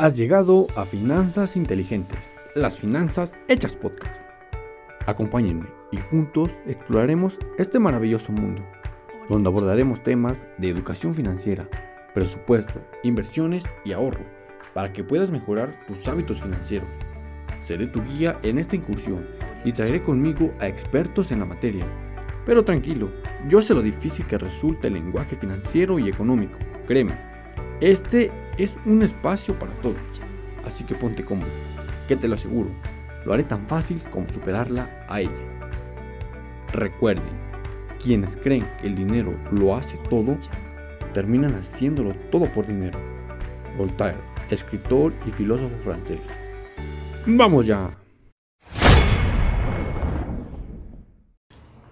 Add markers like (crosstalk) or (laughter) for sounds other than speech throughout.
Has llegado a Finanzas Inteligentes, las finanzas hechas podcast. Acompáñenme y juntos exploraremos este maravilloso mundo, donde abordaremos temas de educación financiera, presupuesto, inversiones y ahorro, para que puedas mejorar tus hábitos financieros. Seré tu guía en esta incursión y traeré conmigo a expertos en la materia. Pero tranquilo, yo sé lo difícil que resulta el lenguaje financiero y económico, créeme este es un espacio para todos, así que ponte cómodo, que te lo aseguro, lo haré tan fácil como superarla a ella. Recuerden, quienes creen que el dinero lo hace todo, terminan haciéndolo todo por dinero. Voltaire, escritor y filósofo francés. ¡Vamos ya!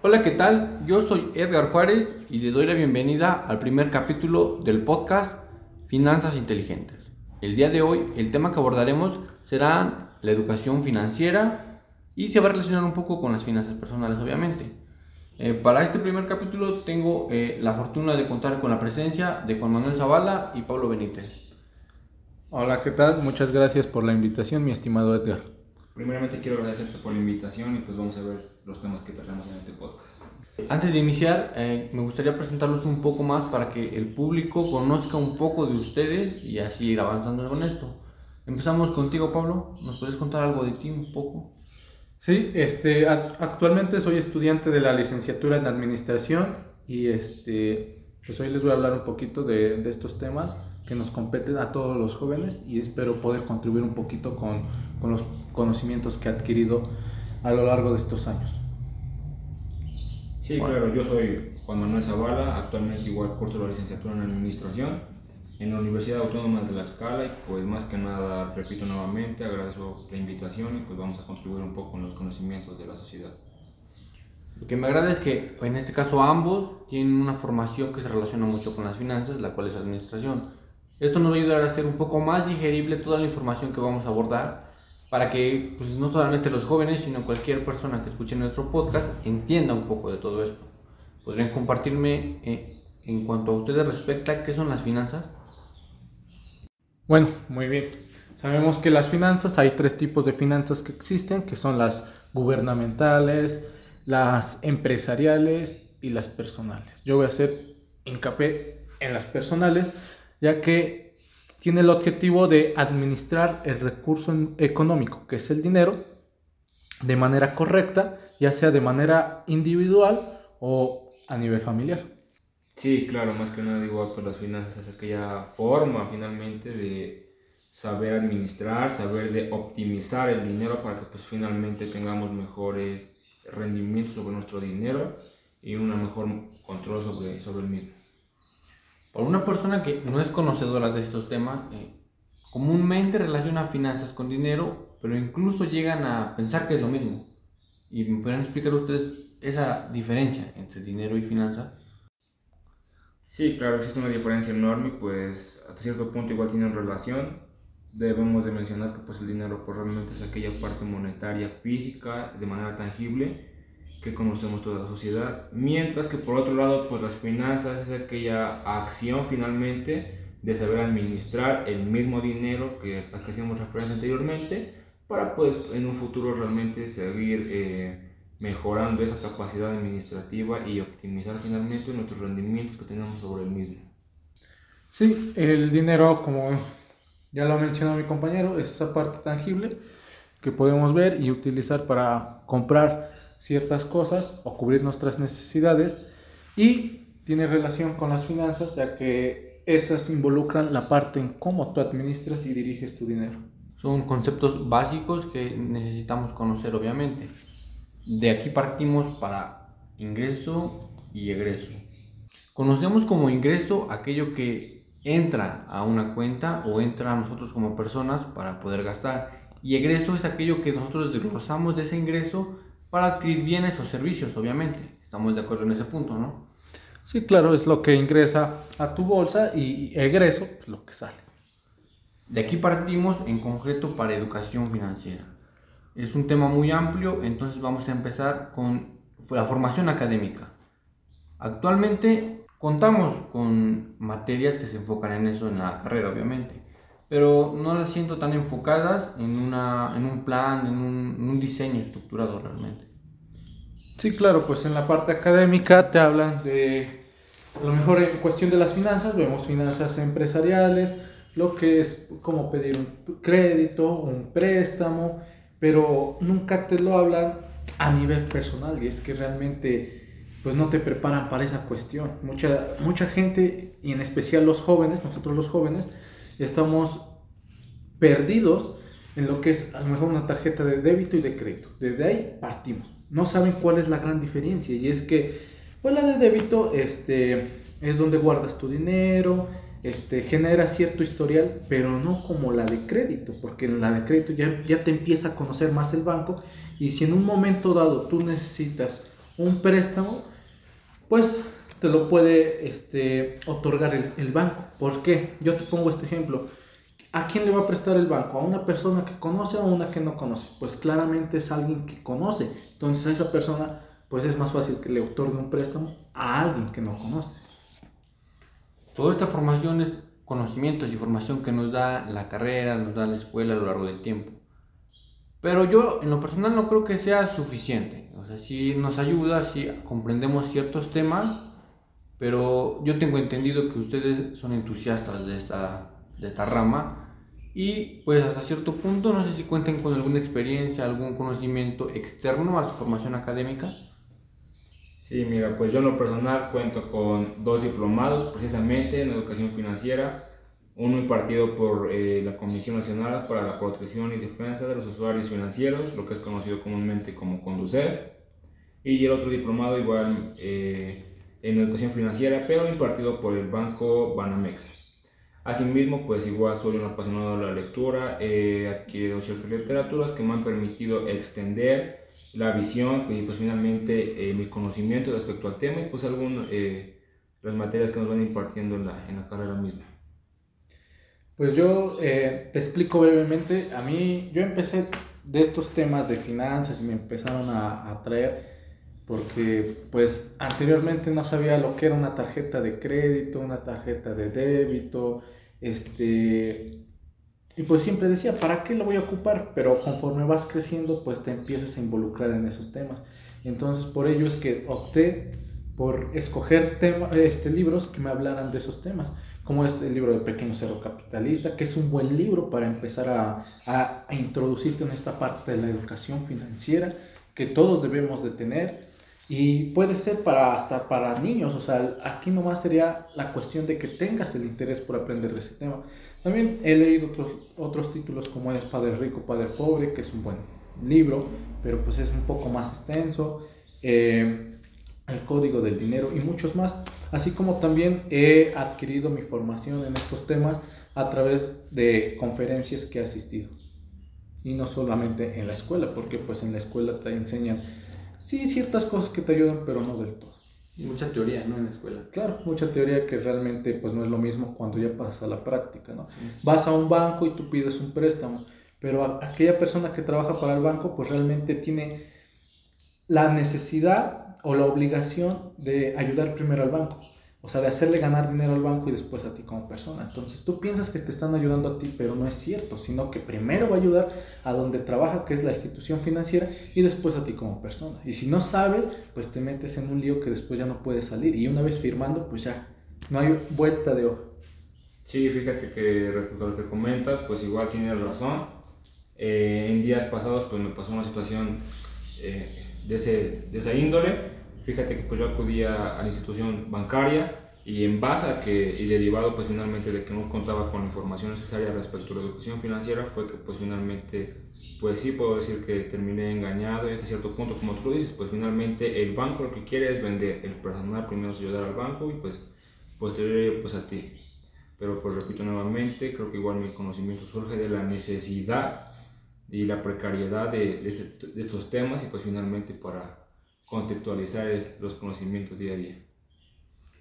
Hola, ¿qué tal? Yo soy Edgar Juárez y le doy la bienvenida al primer capítulo del podcast Finanzas inteligentes. El día de hoy el tema que abordaremos será la educación financiera y se va a relacionar un poco con las finanzas personales, obviamente. Eh, para este primer capítulo tengo eh, la fortuna de contar con la presencia de Juan Manuel Zavala y Pablo Benítez. Hola, ¿qué tal? Muchas gracias por la invitación, mi estimado Edgar. Primeramente quiero agradecerte por la invitación y pues vamos a ver los temas que tratamos en este podcast. Antes de iniciar, eh, me gustaría presentarlos un poco más para que el público conozca un poco de ustedes y así ir avanzando con esto. Empezamos contigo, Pablo. ¿Nos puedes contar algo de ti un poco? Sí, este, actualmente soy estudiante de la licenciatura en Administración y este, pues hoy les voy a hablar un poquito de, de estos temas que nos competen a todos los jóvenes y espero poder contribuir un poquito con, con los conocimientos que he adquirido a lo largo de estos años. Sí, claro, yo soy Juan Manuel Zavala, actualmente igual curso la licenciatura en Administración en la Universidad Autónoma de La Escala y pues más que nada, repito nuevamente, agradezco la invitación y pues vamos a contribuir un poco con los conocimientos de la sociedad. Lo que me agrada es que en este caso ambos tienen una formación que se relaciona mucho con las finanzas, la cual es administración. Esto nos va a ayudar a hacer un poco más digerible toda la información que vamos a abordar para que pues, no solamente los jóvenes, sino cualquier persona que escuche nuestro podcast entienda un poco de todo esto. ¿Podrían compartirme eh, en cuanto a ustedes respecta qué son las finanzas? Bueno, muy bien. Sabemos que las finanzas, hay tres tipos de finanzas que existen, que son las gubernamentales, las empresariales y las personales. Yo voy a hacer hincapié en las personales, ya que tiene el objetivo de administrar el recurso económico, que es el dinero, de manera correcta, ya sea de manera individual o a nivel familiar. Sí, claro, más que nada igual con las finanzas es aquella forma finalmente de saber administrar, saber de optimizar el dinero para que pues finalmente tengamos mejores rendimientos sobre nuestro dinero y un mejor control sobre, sobre el mismo. Para una persona que no es conocedora de estos temas, eh, comúnmente relaciona finanzas con dinero, pero incluso llegan a pensar que es lo mismo. ¿Y me podrían explicar ustedes esa diferencia entre dinero y finanzas? Sí, claro, existe una diferencia enorme, pues hasta cierto punto igual tienen relación. Debemos de mencionar que pues el dinero pues, realmente es aquella parte monetaria física de manera tangible que conocemos toda la sociedad, mientras que por otro lado, pues las finanzas es aquella acción finalmente de saber administrar el mismo dinero que, al que hacíamos referencia anteriormente, para pues en un futuro realmente seguir eh, mejorando esa capacidad administrativa y optimizar finalmente nuestros rendimientos que tenemos sobre el mismo. Sí, el dinero, como ya lo ha mencionado mi compañero, es esa parte tangible que podemos ver y utilizar para comprar ciertas cosas o cubrir nuestras necesidades y tiene relación con las finanzas ya que estas involucran la parte en cómo tú administras y diriges tu dinero. Son conceptos básicos que necesitamos conocer obviamente. De aquí partimos para ingreso y egreso. Conocemos como ingreso aquello que entra a una cuenta o entra a nosotros como personas para poder gastar. Y egreso es aquello que nosotros desglosamos de ese ingreso para adquirir bienes o servicios, obviamente. Estamos de acuerdo en ese punto, ¿no? Sí, claro, es lo que ingresa a tu bolsa y egreso, es lo que sale. De aquí partimos en concreto para educación financiera. Es un tema muy amplio, entonces vamos a empezar con la formación académica. Actualmente contamos con materias que se enfocan en eso en la carrera, obviamente. Pero no las siento tan enfocadas en, una, en un plan, en un, en un diseño estructurado realmente. Sí, claro, pues en la parte académica te hablan de, a lo mejor en cuestión de las finanzas, vemos finanzas empresariales, lo que es como pedir un crédito, un préstamo, pero nunca te lo hablan a nivel personal y es que realmente pues no te preparan para esa cuestión. Mucha, mucha gente, y en especial los jóvenes, nosotros los jóvenes, estamos perdidos en lo que es a lo mejor una tarjeta de débito y de crédito. Desde ahí partimos no saben cuál es la gran diferencia y es que pues la de débito este, es donde guardas tu dinero, este, genera cierto historial, pero no como la de crédito, porque en la de crédito ya, ya te empieza a conocer más el banco y si en un momento dado tú necesitas un préstamo, pues te lo puede este, otorgar el, el banco. ¿Por qué? Yo te pongo este ejemplo. ¿A quién le va a prestar el banco? ¿A una persona que conoce o a una que no conoce? Pues claramente es alguien que conoce. Entonces a esa persona pues es más fácil que le otorgue un préstamo a alguien que no conoce. Toda esta formación es conocimientos y formación que nos da la carrera, nos da la escuela a lo largo del tiempo. Pero yo en lo personal no creo que sea suficiente. O sea, sí nos ayuda, sí comprendemos ciertos temas, pero yo tengo entendido que ustedes son entusiastas de esta de esta rama. Y pues hasta cierto punto, no sé si cuenten con alguna experiencia, algún conocimiento externo a su formación académica. Sí, mira, pues yo en lo personal cuento con dos diplomados precisamente en educación financiera, uno impartido por eh, la Comisión Nacional para la Protección y Defensa de los Usuarios Financieros, lo que es conocido comúnmente como CONDUCEF, y el otro diplomado igual eh, en educación financiera, pero impartido por el Banco Banamex. Asimismo, pues igual soy un apasionado de la lectura, he adquirido ciertas literaturas que me han permitido extender la visión y pues finalmente eh, mi conocimiento respecto al tema y pues algunas eh, las materias que nos van impartiendo en la, en la carrera misma. Pues yo eh, te explico brevemente, a mí yo empecé de estos temas de finanzas y me empezaron a atraer porque pues anteriormente no sabía lo que era una tarjeta de crédito, una tarjeta de débito, este, y pues siempre decía, ¿para qué lo voy a ocupar? Pero conforme vas creciendo, pues te empiezas a involucrar en esos temas. Entonces, por ello es que opté por escoger tema, este, libros que me hablaran de esos temas, como es el libro de Pequeño Cero Capitalista, que es un buen libro para empezar a, a, a introducirte en esta parte de la educación financiera que todos debemos de tener y puede ser para hasta para niños, o sea, aquí nomás sería la cuestión de que tengas el interés por aprender de ese tema. También he leído otros, otros títulos como es Padre Rico, Padre Pobre, que es un buen libro, pero pues es un poco más extenso. Eh, el Código del Dinero y muchos más. Así como también he adquirido mi formación en estos temas a través de conferencias que he asistido. Y no solamente en la escuela, porque pues en la escuela te enseñan sí, ciertas cosas que te ayudan, pero no del todo. Y mucha teoría, ¿no? En la escuela. Claro, mucha teoría que realmente pues no es lo mismo cuando ya pasas a la práctica, ¿no? Vas a un banco y tú pides un préstamo, pero aquella persona que trabaja para el banco pues realmente tiene la necesidad o la obligación de ayudar primero al banco. O sea, de hacerle ganar dinero al banco y después a ti como persona. Entonces tú piensas que te están ayudando a ti, pero no es cierto, sino que primero va a ayudar a donde trabaja, que es la institución financiera, y después a ti como persona. Y si no sabes, pues te metes en un lío que después ya no puedes salir. Y una vez firmando, pues ya no hay vuelta de hoja. Sí, fíjate que respecto a lo que comentas, pues igual tienes razón. Eh, en días pasados, pues me pasó una situación eh, de, ese, de esa índole fíjate que pues yo acudía a la institución bancaria y en base a que, y derivado pues finalmente de que no contaba con la información necesaria respecto a la educación financiera, fue que pues finalmente, pues sí puedo decir que terminé engañado y hasta cierto punto, como tú dices, pues finalmente el banco lo que quiere es vender, el personal primero es ayudar al banco y pues posterior pues a ti. Pero pues repito nuevamente, creo que igual mi conocimiento surge de la necesidad y la precariedad de, de, este, de estos temas y pues finalmente para contextualizar los conocimientos día a día.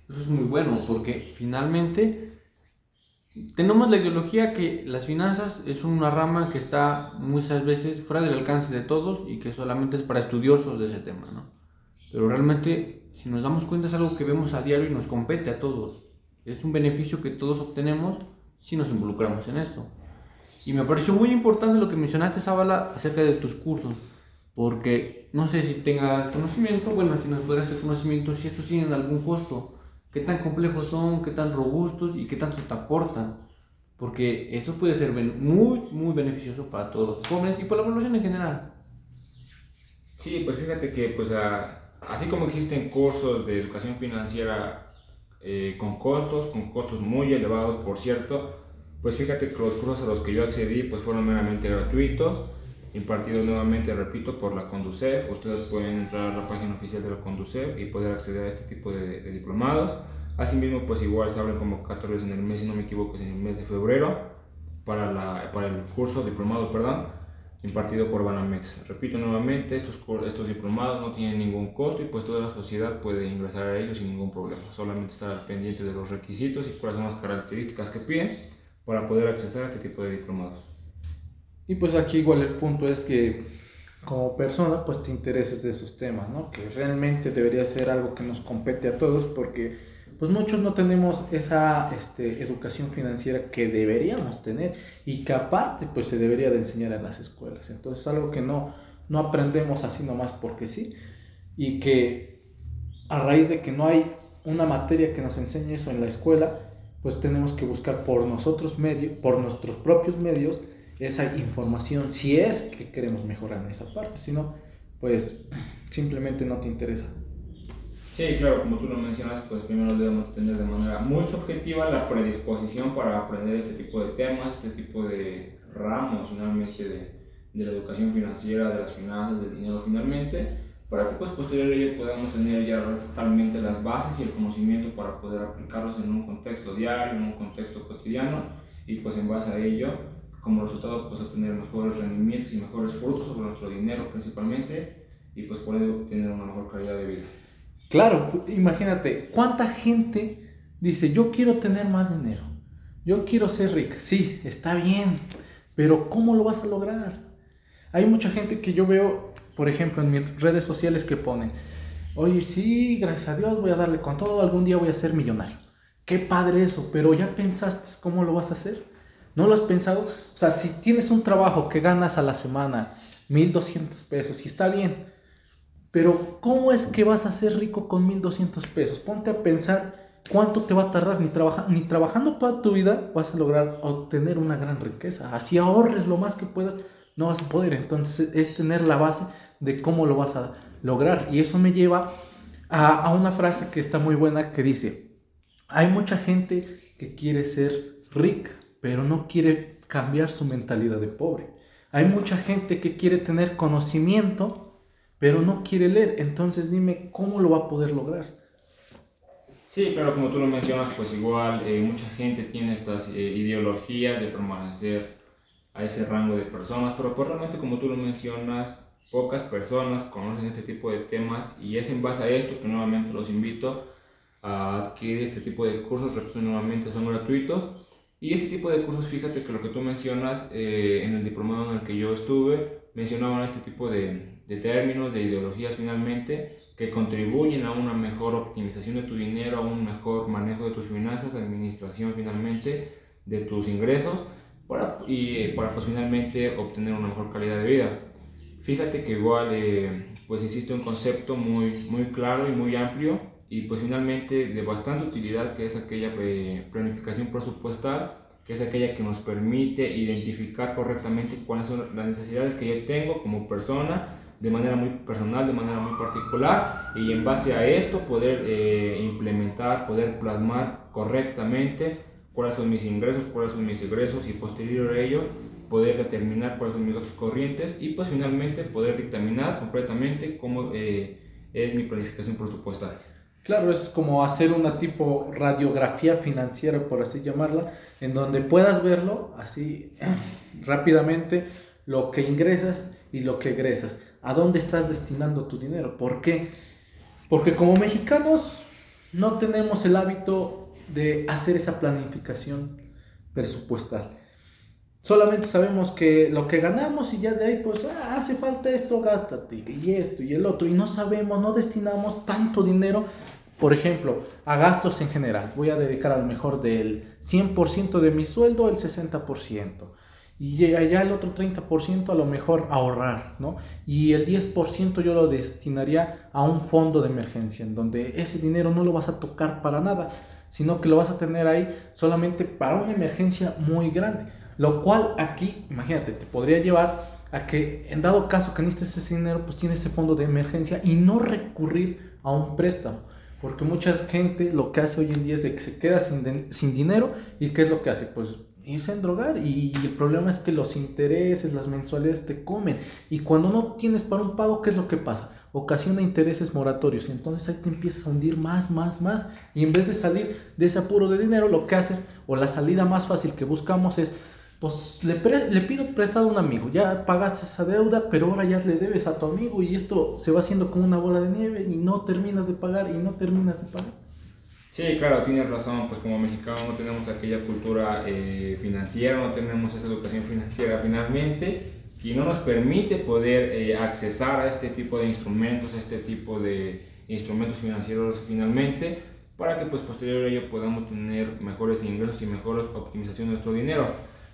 Eso es muy bueno porque finalmente tenemos la ideología que las finanzas es una rama que está muchas veces fuera del alcance de todos y que solamente es para estudiosos de ese tema, ¿no? Pero realmente, si nos damos cuenta, es algo que vemos a diario y nos compete a todos. Es un beneficio que todos obtenemos si nos involucramos en esto. Y me pareció muy importante lo que mencionaste, Zabala, acerca de tus cursos. Porque no sé si tengas conocimiento, bueno, si nos puede hacer conocimiento, si estos tienen algún costo, qué tan complejos son, qué tan robustos y qué tanto te aportan. Porque esto puede ser muy, muy beneficioso para todos los jóvenes y para la población en general. Sí, pues fíjate que pues así como existen cursos de educación financiera eh, con costos, con costos muy elevados por cierto, pues fíjate que los cursos a los que yo accedí pues fueron meramente gratuitos, impartidos nuevamente, repito, por la Conducef. Ustedes pueden entrar a la página oficial de la Conducef y poder acceder a este tipo de, diplomados. Asimismo, pues igual se abren convocatorias en el mes, si no me equivoco, es en el mes de febrero para, el curso diplomado, perdón, impartido por Banamex. Repito nuevamente, estos, estos diplomados no tienen ningún costo y pues toda la sociedad puede ingresar a ellos sin ningún problema. Solamente estar pendiente de los requisitos y cuáles son las características que piden para poder acceder a este tipo de diplomados. Y pues aquí igual el punto es que como persona pues te intereses de esos temas, ¿no? Que realmente debería ser algo que nos compete a todos porque pues muchos no tenemos esa este, educación financiera que deberíamos tener y que aparte pues se debería de enseñar en las escuelas. Entonces algo que no, no aprendemos así nomás porque sí y que a raíz de que no hay una materia que nos enseñe eso en la escuela, pues tenemos que buscar por nosotros medios, por nuestros propios medios, esa información, si es que queremos mejorar en esa parte, si no, pues simplemente no te interesa. Sí, claro, como tú lo mencionas, pues primero debemos tener de manera muy subjetiva la predisposición para aprender este tipo de temas, este tipo de ramos finalmente de, de la educación financiera, de las finanzas, del dinero finalmente, para que pues posteriormente podamos tener ya realmente las bases y el conocimiento para poder aplicarlos en un contexto diario, en un contexto cotidiano y pues en base a ello como resultado pues obtener mejores rendimientos y mejores frutos sobre nuestro dinero principalmente y pues poder obtener una mejor calidad de vida. Claro, imagínate, ¿cuánta gente dice yo quiero tener más dinero? Yo quiero ser rica. Sí, está bien, pero ¿cómo lo vas a lograr? Hay mucha gente que yo veo por ejemplo, en mis redes sociales que ponen, oye, sí, gracias a Dios voy a darle con todo, algún día voy a ser millonario. Qué padre eso, pero ya pensaste cómo lo vas a hacer. ¿No lo has pensado? O sea, si tienes un trabajo que ganas a la semana 1200 pesos, y está bien, pero ¿cómo es que vas a ser rico con 1200 pesos? Ponte a pensar cuánto te va a tardar, ni, trabaja, ni trabajando toda tu vida vas a lograr obtener una gran riqueza. Así ahorres lo más que puedas, no vas a poder. Entonces es tener la base de cómo lo vas a lograr. Y eso me lleva a, una frase que está muy buena que dice, hay mucha gente que quiere ser rica, pero no quiere cambiar su mentalidad de pobre. Hay mucha gente que quiere tener conocimiento, pero no quiere leer. Entonces dime, ¿cómo lo va a poder lograr? Sí, claro, como tú lo mencionas, pues igual eh, mucha gente tiene estas eh, ideologías de permanecer a ese rango de personas, pero pues realmente como tú lo mencionas, pocas personas conocen este tipo de temas y es en base a esto que nuevamente los invito a adquirir este tipo de cursos, repito nuevamente, son gratuitos. Y este tipo de cursos, fíjate que lo que tú mencionas eh, en el diplomado en el que yo estuve, mencionaban este tipo de, de términos, de ideologías finalmente, que contribuyen a una mejor optimización de tu dinero, a un mejor manejo de tus finanzas, administración finalmente de tus ingresos, para, y para pues finalmente obtener una mejor calidad de vida. Fíjate que igual eh, pues existe un concepto muy, muy claro y muy amplio y pues finalmente de bastante utilidad que es aquella eh, planificación presupuestal, que es aquella que nos permite identificar correctamente cuáles son las necesidades que yo tengo como persona de manera muy personal, de manera muy particular y en base a esto poder eh, implementar, poder plasmar correctamente cuáles son mis ingresos, cuáles son mis egresos y posterior a ello poder determinar cuáles son mis gastos corrientes y pues finalmente poder dictaminar completamente cómo eh, es mi planificación presupuestal. Claro, es como hacer una tipo radiografía financiera, por así llamarla, en donde puedas verlo así (clears throat) rápidamente, lo que ingresas y lo que egresas, a dónde estás destinando tu dinero. ¿Por qué? Porque como mexicanos no tenemos el hábito de hacer esa planificación presupuestal. Solamente sabemos que lo que ganamos y ya de ahí pues ah, hace falta esto, gástate y esto y el otro y no sabemos, no destinamos tanto dinero, por ejemplo, a gastos en general. Voy a dedicar al mejor del 100% de mi sueldo el 60%. y allá el otro 30% a lo mejor ahorrar, ¿no? Y el 10% yo lo destinaría a un fondo de emergencia, en donde ese dinero no lo vas a tocar para nada, sino que lo vas a tener ahí solamente para una emergencia muy grande. Lo cual aquí, imagínate, te podría llevar a que en dado caso que necesites ese dinero, pues tienes ese fondo de emergencia y no recurrir a un préstamo. Porque mucha gente lo que hace hoy en día es de que se queda sin, dinero y ¿qué es lo que hace? Pues irse a drogar y, el problema es que los intereses, las mensualidades te comen y cuando no tienes para un pago, ¿qué es lo que pasa? Ocasiona intereses moratorios entonces ahí te empiezas a hundir más, más, más y en vez de salir de ese apuro de dinero, lo que haces o la salida más fácil que buscamos es pues le, le, pido prestado a un amigo, ya pagaste esa deuda, pero ahora ya le debes a tu amigo y esto se va haciendo como una bola de nieve y no terminas de pagar y no terminas de pagar. Sí, claro, tienes razón, pues como mexicanos no tenemos aquella cultura eh, financiera, no tenemos esa educación financiera finalmente y no nos permite poder eh, accesar a este tipo de instrumentos, a este tipo de instrumentos financieros finalmente, para que pues posterior a ello podamos tener mejores ingresos y mejores optimización de nuestro dinero.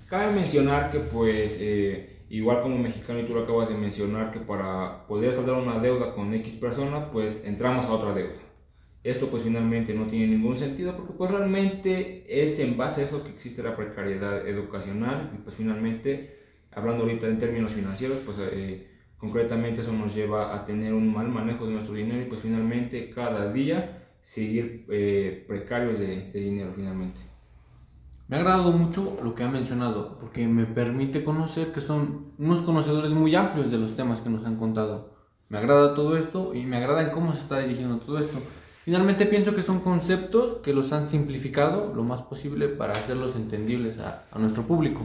Cabe mencionar que pues eh, igual como mexicano y tú lo acabas de mencionar que para poder saldar una deuda con X persona pues entramos a otra deuda esto pues finalmente no tiene ningún sentido porque pues realmente es en base a eso que existe la precariedad educacional y pues finalmente, hablando ahorita en términos financieros, pues eh, concretamente eso nos lleva a tener un mal manejo de nuestro dinero y pues finalmente cada día seguir eh, precarios de, de dinero finalmente. Me ha agradado mucho lo que ha mencionado porque me permite conocer que son unos conocedores muy amplios de los temas que nos han contado. Me agrada todo esto y me agrada en cómo se está dirigiendo todo esto. Finalmente pienso que son conceptos que los han simplificado lo más posible para hacerlos entendibles a, nuestro público.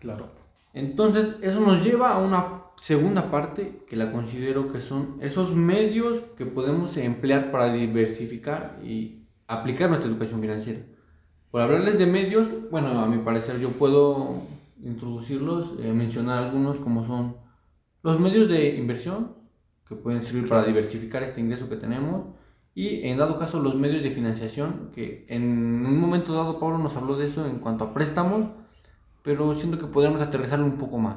Claro. Entonces, eso nos lleva a una segunda parte que la considero que son esos medios que podemos emplear para diversificar y aplicar nuestra educación financiera. Por hablarles de medios, bueno, a mi parecer yo puedo introducirlos, eh, mencionar algunos como son los medios de inversión, que pueden servir para diversificar este ingreso que tenemos, y en dado caso los medios de financiación, que en un momento dado Pablo nos habló de eso en cuanto a préstamos, pero siento que podríamos aterrizarlo un poco más.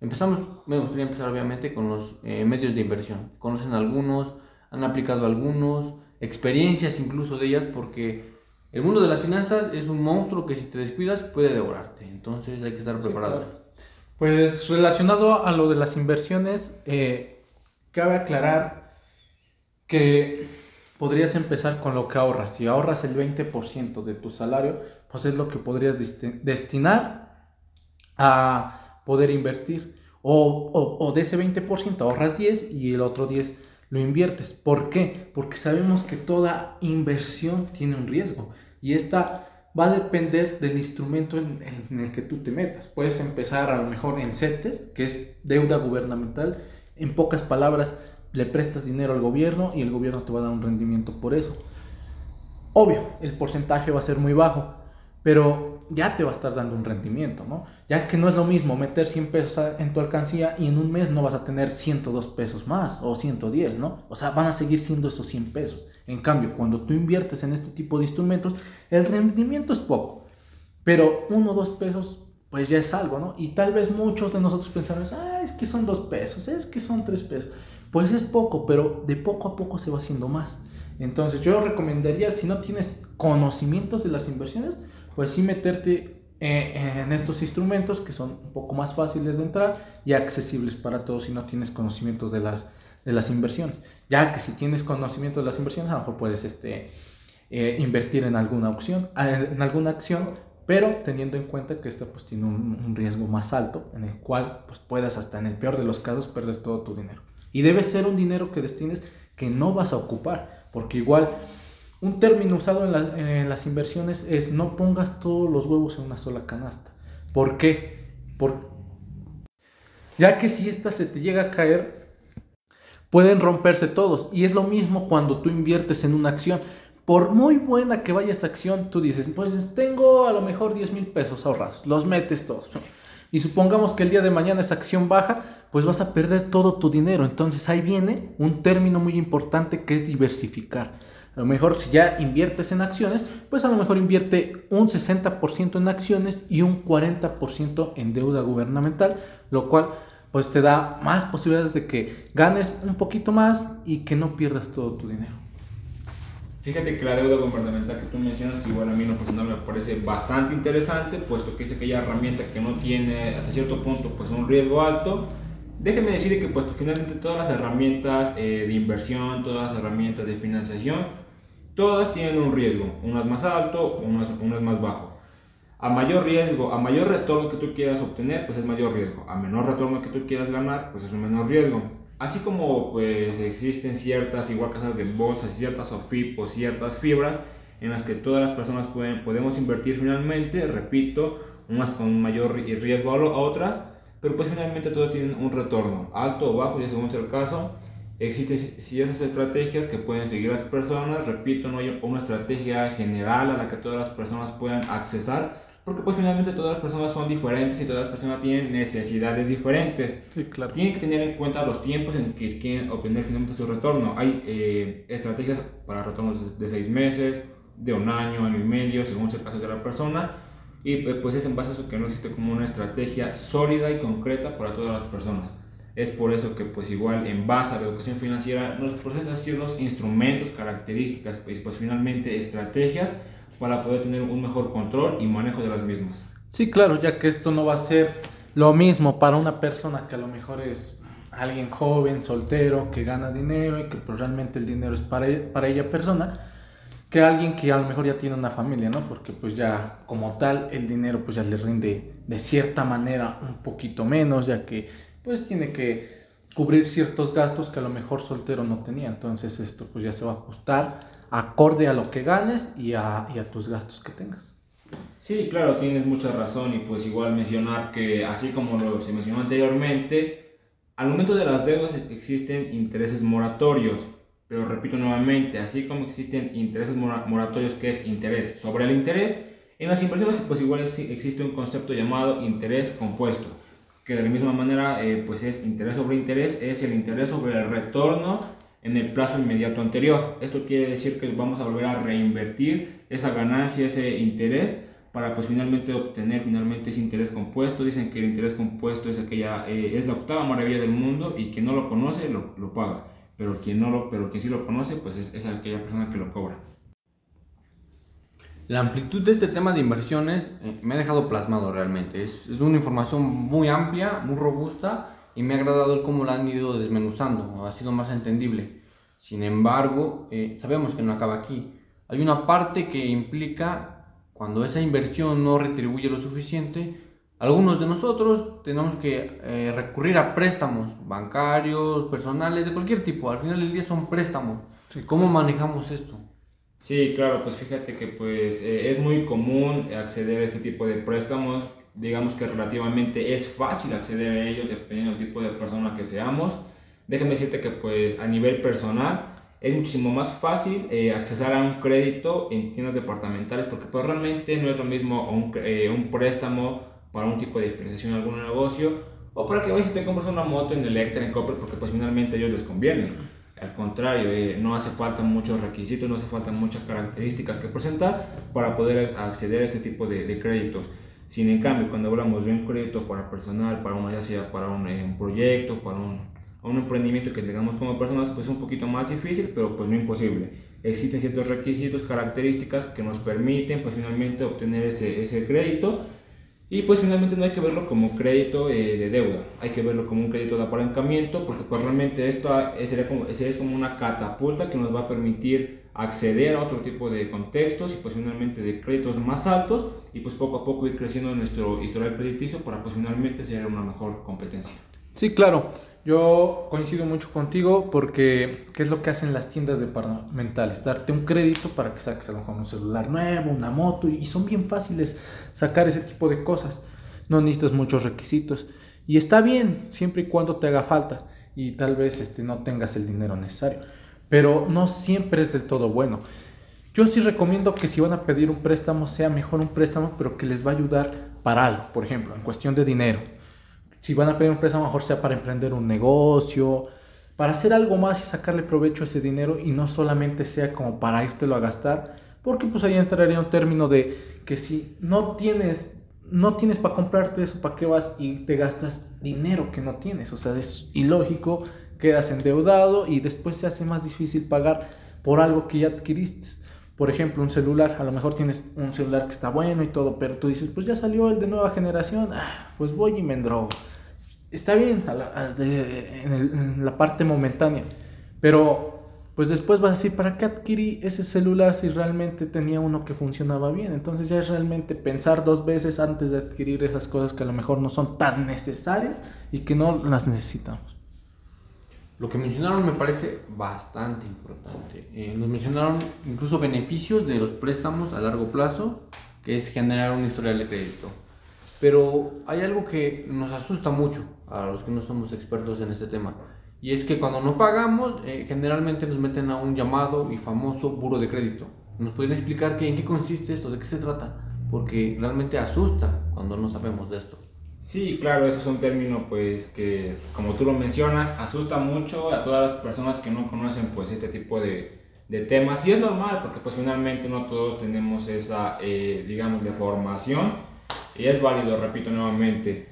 Empezamos, me gustaría empezar obviamente con los eh, medios de inversión. Conocen algunos, han aplicado algunos, experiencias incluso de ellas, porque el mundo de las finanzas es un monstruo que si te descuidas puede devorarte. Entonces hay que estar preparado. Pues relacionado a lo de las inversiones, eh, cabe aclarar que podrías empezar con lo que ahorras. Si ahorras el 20% de tu salario, pues es lo que podrías destinar a poder invertir. O, de ese 20% ahorras 10 y el otro 10 lo inviertes. ¿Por qué? Porque sabemos que toda inversión tiene un riesgo y esta va a depender del instrumento en, el que tú te metas. Puedes empezar a lo mejor en CETES, que es deuda gubernamental. En pocas palabras, le prestas dinero al gobierno y el gobierno te va a dar un rendimiento por eso. Obvio, el porcentaje va a ser muy bajo, pero ya te va a estar dando un rendimiento, ¿no? Ya que no es lo mismo meter 100 pesos en tu alcancía y en un mes no vas a tener 102 pesos más o 110, ¿no? O sea, van a seguir siendo esos 100 pesos. En cambio, cuando tú inviertes en este tipo de instrumentos, el rendimiento es poco, pero uno o dos pesos pues ya es algo, ¿no? Y tal vez muchos de nosotros pensamos, ah, es que son dos pesos, es que son tres pesos pues es poco, pero de poco a poco se va haciendo más. Entonces yo recomendaría, si no tienes conocimientos de las inversiones, pues sí meterte eh, en estos instrumentos que son un poco más fáciles de entrar y accesibles para todos si no tienes conocimiento de las, de las inversiones. Ya que si tienes conocimiento de las inversiones, a lo mejor puedes este, eh, invertir en alguna opción, en alguna acción, pero teniendo en cuenta que esta pues tiene un, un, riesgo más alto en el cual pues puedas hasta en el peor de los casos perder todo tu dinero. Y debe ser un dinero que destines que no vas a ocupar, porque igual un término usado en, las inversiones es no pongas todos los huevos en una sola canasta. ¿Por qué? Por, ya que si esta se te llega a caer, pueden romperse todos. Y es lo mismo cuando tú inviertes en una acción. Por muy buena que vaya esa acción, tú dices, pues tengo a lo mejor 10 mil pesos ahorrados, los metes todos. y supongamos que el día de mañana esa acción baja, pues vas a perder todo tu dinero. Entonces ahí viene un término muy importante que es diversificar. A lo mejor si ya inviertes en acciones, pues a lo mejor invierte un 60% en acciones y un 40% en deuda gubernamental, lo cual pues te da más posibilidades de que ganes un poquito más y que no pierdas todo tu dinero. Fíjate que la deuda gubernamental que tú mencionas, igual a mí en lo personal me parece bastante interesante, puesto que es aquella herramienta que no tiene hasta cierto punto pues un riesgo alto. Déjeme decir que pues finalmente todas las herramientas eh, de inversión, todas las herramientas de financiación, todas tienen un riesgo, unas más alto, unas, unas más bajo. A mayor riesgo, a mayor retorno que tú quieras obtener, pues es mayor riesgo. A menor retorno que tú quieras ganar, pues es un menor riesgo. Así como pues existen ciertas igual casas de bolsa, ciertas OFIP o ciertas fibras en las que todas las personas pueden, podemos invertir finalmente, repito, unas con mayor riesgo a otras, pero pues finalmente todas tienen un retorno, alto o bajo, ya según sea el caso. Existen ciertas estrategias que pueden seguir las personas, repito, no hay una estrategia general a la que todas las personas puedan accesar, porque pues finalmente todas las personas son diferentes y todas las personas tienen necesidades diferentes. Sí, claro. Tienen que tener en cuenta los tiempos en que quieren obtener finalmente su retorno. Hay eh, estrategias para retornos de, seis meses, de un año, año y medio, según sea el caso de la persona. Y pues es en base a eso que no existe como una estrategia sólida y concreta para todas las personas. Es por eso que pues igual en base a la educación financiera nos presentan ciertos instrumentos, características, pues, pues finalmente estrategias para poder tener un mejor control y manejo de las mismas. Sí, claro, ya que esto no va a ser lo mismo para una persona que a lo mejor es alguien joven, soltero, que gana dinero y que pues realmente el dinero es para, e-, para ella persona, que alguien que a lo mejor ya tiene una familia, ¿no? Porque pues ya como tal el dinero pues ya le rinde de cierta manera un poquito menos, ya que pues tiene que cubrir ciertos gastos que a lo mejor soltero no tenía. Entonces esto pues ya se va a ajustar acorde a lo que ganes y a, tus gastos que tengas. Sí, claro, tienes mucha razón y pues igual mencionar que así como lo se mencionó anteriormente, al momento de las deudas existen intereses moratorios, pero repito nuevamente, así como existen intereses moratorios que es interés sobre el interés, en las inversiones pues igual existe un concepto llamado interés compuesto, que de la misma manera eh, pues es interés sobre interés, es el interés sobre el retorno en el plazo inmediato anterior. Esto quiere decir que vamos a volver a reinvertir esa ganancia, ese interés, para pues finalmente obtener finalmente ese interés compuesto. Dicen que el interés compuesto es aquella, eh, es la octava maravilla del mundo y quien no lo conoce lo, lo, paga. Pero quien, no lo, pero quien sí lo conoce, pues es, es aquella persona que lo cobra. La amplitud de este tema de inversiones eh, me ha dejado plasmado realmente. Es, es, una información muy amplia, muy robusta y me ha agradado el cómo la han ido desmenuzando, ha sido más entendible. Sin embargo, eh, sabemos que no acaba aquí. Hay una parte que implica cuando esa inversión no retribuye lo suficiente, algunos de nosotros tenemos que eh, recurrir a préstamos bancarios, personales, de cualquier tipo. Al final del día son préstamos. ¿Cómo manejamos esto? Sí, claro, pues fíjate que pues eh, es muy común acceder a este tipo de préstamos digamos que relativamente es fácil acceder a ellos dependiendo del tipo de persona que seamos. Déjame decirte que pues a nivel personal es muchísimo más fácil eh, acceder a un crédito en tiendas departamentales porque pues realmente no es lo mismo un, eh, un préstamo para un tipo de financiación en algún negocio o para que vayas y te compres una moto en Electra, en Copper, porque pues finalmente a ellos les conviene. Al contrario, eh, no hace falta muchos requisitos, no hace falta muchas características que presentar para poder acceder a este tipo de, de créditos. Sin en cambio, cuando hablamos de un crédito para personal, para una, ya sea para un, eh, proyecto, para un, un, emprendimiento que tengamos como personas, pues es un poquito más difícil, pero pues no imposible. Existen ciertos requisitos, características que nos permiten pues finalmente obtener ese, ese crédito y pues finalmente no hay que verlo como crédito eh, de deuda, hay que verlo como un crédito de apalancamiento porque pues realmente esto sería como, es como una catapulta que nos va a permitir acceder a otro tipo de contextos y pues finalmente de créditos más altos y pues poco a poco ir creciendo nuestro historial crediticio para pues finalmente ser una mejor competencia. Sí, claro. Yo coincido mucho contigo porque ¿qué es lo que hacen las tiendas departamentales? Darte un crédito para que saques a lo mejor un celular nuevo, una moto y son bien fáciles sacar ese tipo de cosas. No necesitas muchos requisitos y está bien siempre y cuando te haga falta y tal vez este, no tengas el dinero necesario pero no siempre es del todo bueno. Yo sí recomiendo que si van a pedir un préstamo sea mejor un préstamo, pero que les va a ayudar para algo, por ejemplo, en cuestión de dinero. Si van a pedir un préstamo, mejor sea para emprender un negocio, para hacer algo más y sacarle provecho a ese dinero y no solamente sea como para írtelo a gastar, porque pues ahí entraría un término de que si no tienes no tienes para comprarte eso, ¿para qué vas y te gastas dinero que no tienes? O sea, es ilógico, quedas endeudado y después se hace más difícil pagar por algo que ya adquiriste. Por ejemplo, un celular, a lo mejor tienes un celular que está bueno y todo, pero tú dices, pues ya salió el de nueva generación, ah, pues voy y me endrogo. Está bien en, la parte momentánea, pero pues después vas a decir, ¿para qué adquirí ese celular si realmente tenía uno que funcionaba bien? Entonces ya es realmente pensar dos veces antes de adquirir esas cosas que a lo mejor no son tan necesarias y que no las necesitamos. Lo que mencionaron me parece bastante importante. Eh, nos mencionaron incluso beneficios de los préstamos a largo plazo, que es generar un historial de crédito. Pero hay algo que nos asusta mucho a los que no somos expertos en este tema. Y es que cuando no pagamos, eh, generalmente nos meten a un llamado y famoso buro de crédito. ¿Nos pueden explicar qué, en qué consiste esto? ¿De qué se trata? Porque realmente asusta cuando no sabemos de esto. Sí, claro, eso es un término pues que, como tú lo mencionas, asusta mucho a todas las personas que no conocen pues este tipo de, de temas y es normal porque pues finalmente no todos tenemos esa, eh, digamos, de formación y es válido, repito nuevamente.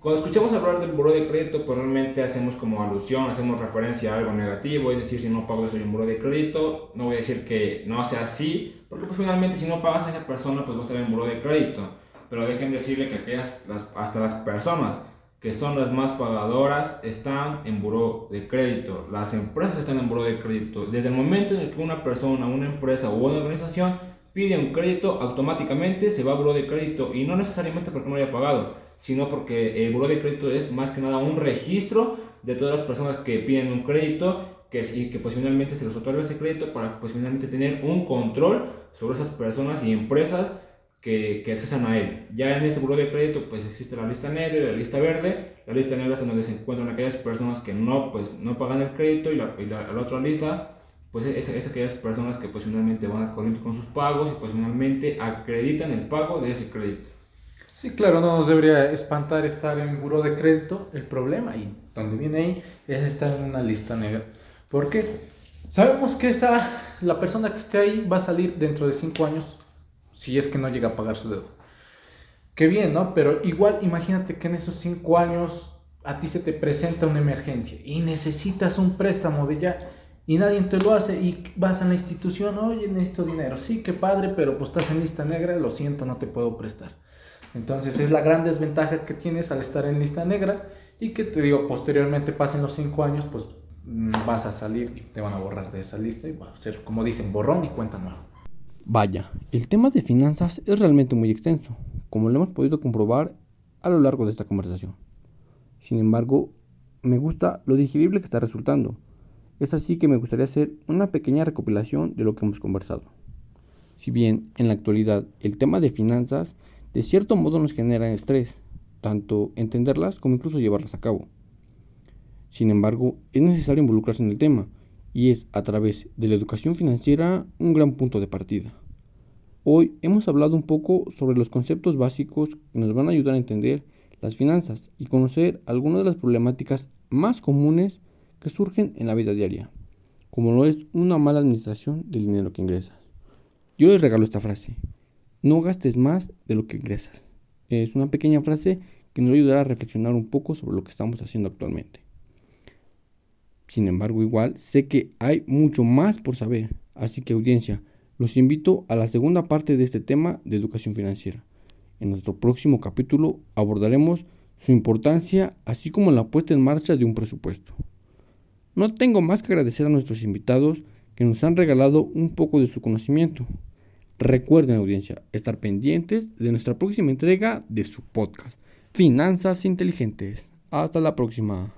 Cuando escuchamos hablar del buro de crédito, pues realmente hacemos como alusión, hacemos referencia a algo negativo, es decir, si no pago soy un buro de crédito, no voy a decir que no sea así, porque pues finalmente si no pagas a esa persona, pues va a estar en buro de crédito pero dejen decirle que aquellas, hasta las personas que son las más pagadoras están en buró de crédito. Las empresas están en buró de crédito. Desde el momento en el que una persona, una empresa o una organización pide un crédito, automáticamente se va a buró de crédito y no necesariamente porque no haya pagado, sino porque el buró de crédito es más que nada un registro de todas las personas que piden un crédito que, y que pues finalmente se les otorga ese crédito para pues finalmente tener un control sobre esas personas y empresas que, que, accesan a él. Ya en este buro de crédito pues existe la lista negra y la lista verde. La lista negra es donde se encuentran aquellas personas que no, pues, no pagan el crédito y la, y la, otra lista pues es, es, aquellas personas que pues finalmente van a corriente con sus pagos y pues finalmente acreditan el pago de ese crédito. Sí, claro, no nos debería espantar estar en buro de crédito. El problema, y donde viene ahí, es estar en una lista negra. ¿Por qué? Sabemos que esa, la persona que esté ahí va a salir dentro de 5 años si es que no llega a pagar su deuda. Qué bien, ¿no? Pero igual imagínate que en esos cinco años a ti se te presenta una emergencia y necesitas un préstamo de ya y nadie te lo hace y vas a la institución, oye, necesito dinero. Sí, qué padre, pero pues estás en lista negra, lo siento, no te puedo prestar. Entonces es la gran desventaja que tienes al estar en lista negra y que te digo, posteriormente pasen los cinco años, pues vas a salir y te van a borrar de esa lista y va a ser, como dicen, borrón y cuenta nueva. Vaya, el tema de finanzas es realmente muy extenso, como lo hemos podido comprobar a lo largo de esta conversación. Sin embargo, me gusta lo digerible que está resultando. Es así que me gustaría hacer una pequeña recopilación de lo que hemos conversado. Si bien en la actualidad el tema de finanzas de cierto modo nos genera estrés, tanto entenderlas como incluso llevarlas a cabo. Sin embargo, es necesario involucrarse en el tema, y es a través de la educación financiera un gran punto de partida. Hoy hemos hablado un poco sobre los conceptos básicos que nos van a ayudar a entender las finanzas y conocer algunas de las problemáticas más comunes que surgen en la vida diaria, como lo es una mala administración del dinero que ingresas. Yo les regalo esta frase, no gastes más de lo que ingresas. Es una pequeña frase que nos ayudará a reflexionar un poco sobre lo que estamos haciendo actualmente. Sin embargo, igual sé que hay mucho más por saber. Así que audiencia, los invito a la segunda parte de este tema de educación financiera. En nuestro próximo capítulo abordaremos su importancia así como la puesta en marcha de un presupuesto. No tengo más que agradecer a nuestros invitados que nos han regalado un poco de su conocimiento. Recuerden audiencia, estar pendientes de nuestra próxima entrega de su podcast, Finanzas Inteligentes. Hasta la próxima.